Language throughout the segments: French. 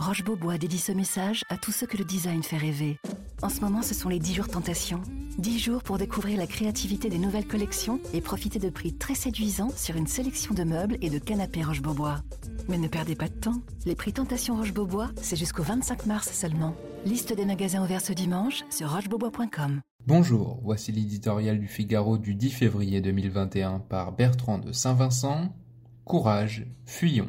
Roche Beaubois dédie ce message à tous ceux que le design fait rêver. En ce moment, ce sont les 10 jours tentation. 10 jours pour découvrir la créativité des nouvelles collections et profiter de prix très séduisants sur une sélection de meubles et de canapés Roche Beaubois. Mais ne perdez pas de temps. Les prix Tentation Roche Beaubois, c'est jusqu'au 25 mars seulement. Liste des magasins ouverts ce dimanche sur rochebeaubois.com. Bonjour, voici l'éditorial du Figaro du 10 février 2021 par Bertrand de Saint-Vincent. Courage, fuyons.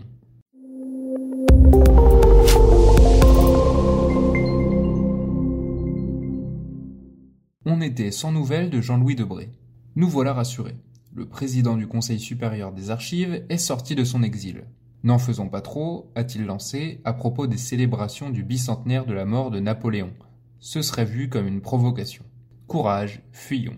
Était sans nouvelles de Jean-Louis Debré. Nous voilà rassurés. Le président du Conseil supérieur des archives est sorti de son exil. N'en faisons pas trop, a-t-il lancé, à propos des célébrations du bicentenaire de la mort de Napoléon. Ce serait vu comme une provocation. Courage, fuyons.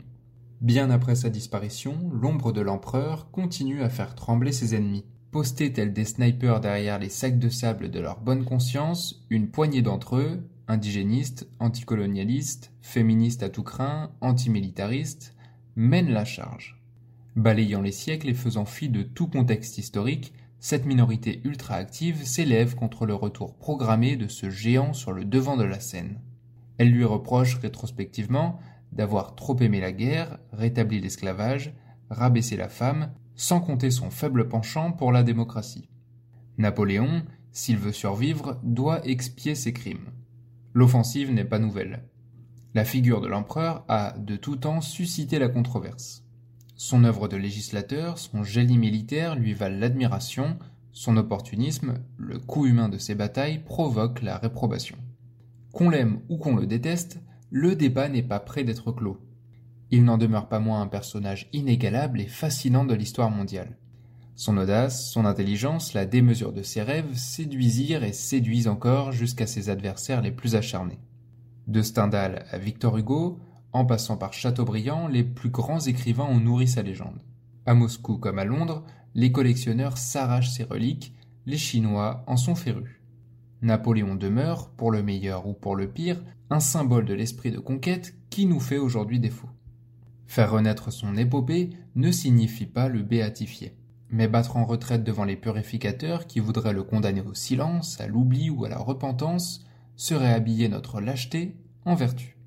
Bien après sa disparition, l'ombre de l'empereur continue à faire trembler ses ennemis. Postés tels des snipers derrière les sacs de sable de leur bonne conscience, une poignée d'entre eux, indigénistes, anticolonialistes, féministes à tout craint, antimilitaristes, mènent la charge. Balayant les siècles et faisant fi de tout contexte historique, cette minorité ultra-active s'élève contre le retour programmé de ce géant sur le devant de la scène. Elle lui reproche rétrospectivement d'avoir trop aimé la guerre, rétabli l'esclavage, rabaissé la femme, sans compter son faible penchant pour la démocratie. Napoléon, s'il veut survivre, doit expier ses crimes. L'offensive n'est pas nouvelle. La figure de l'empereur a, de tout temps, suscité la controverse. Son œuvre de législateur, son génie militaire lui valent l'admiration, son opportunisme, le coût humain de ses batailles provoque la réprobation. Qu'on l'aime ou qu'on le déteste, le débat n'est pas près d'être clos. Il n'en demeure pas moins un personnage inégalable et fascinant de l'histoire mondiale. Son audace, son intelligence, la démesure de ses rêves séduisirent et séduisent encore jusqu'à ses adversaires les plus acharnés. De Stendhal à Victor Hugo, en passant par Chateaubriand, les plus grands écrivains ont nourri sa légende. À Moscou comme à Londres, les collectionneurs s'arrachent ses reliques, les Chinois en sont férus. Napoléon demeure, pour le meilleur ou pour le pire, un symbole de l'esprit de conquête qui nous fait aujourd'hui défaut. Faire renaître son épopée ne signifie pas le béatifier, mais battre en retraite devant les purificateurs qui voudraient le condamner au silence, à l'oubli ou à la repentance, serait habiller notre lâcheté en vertu.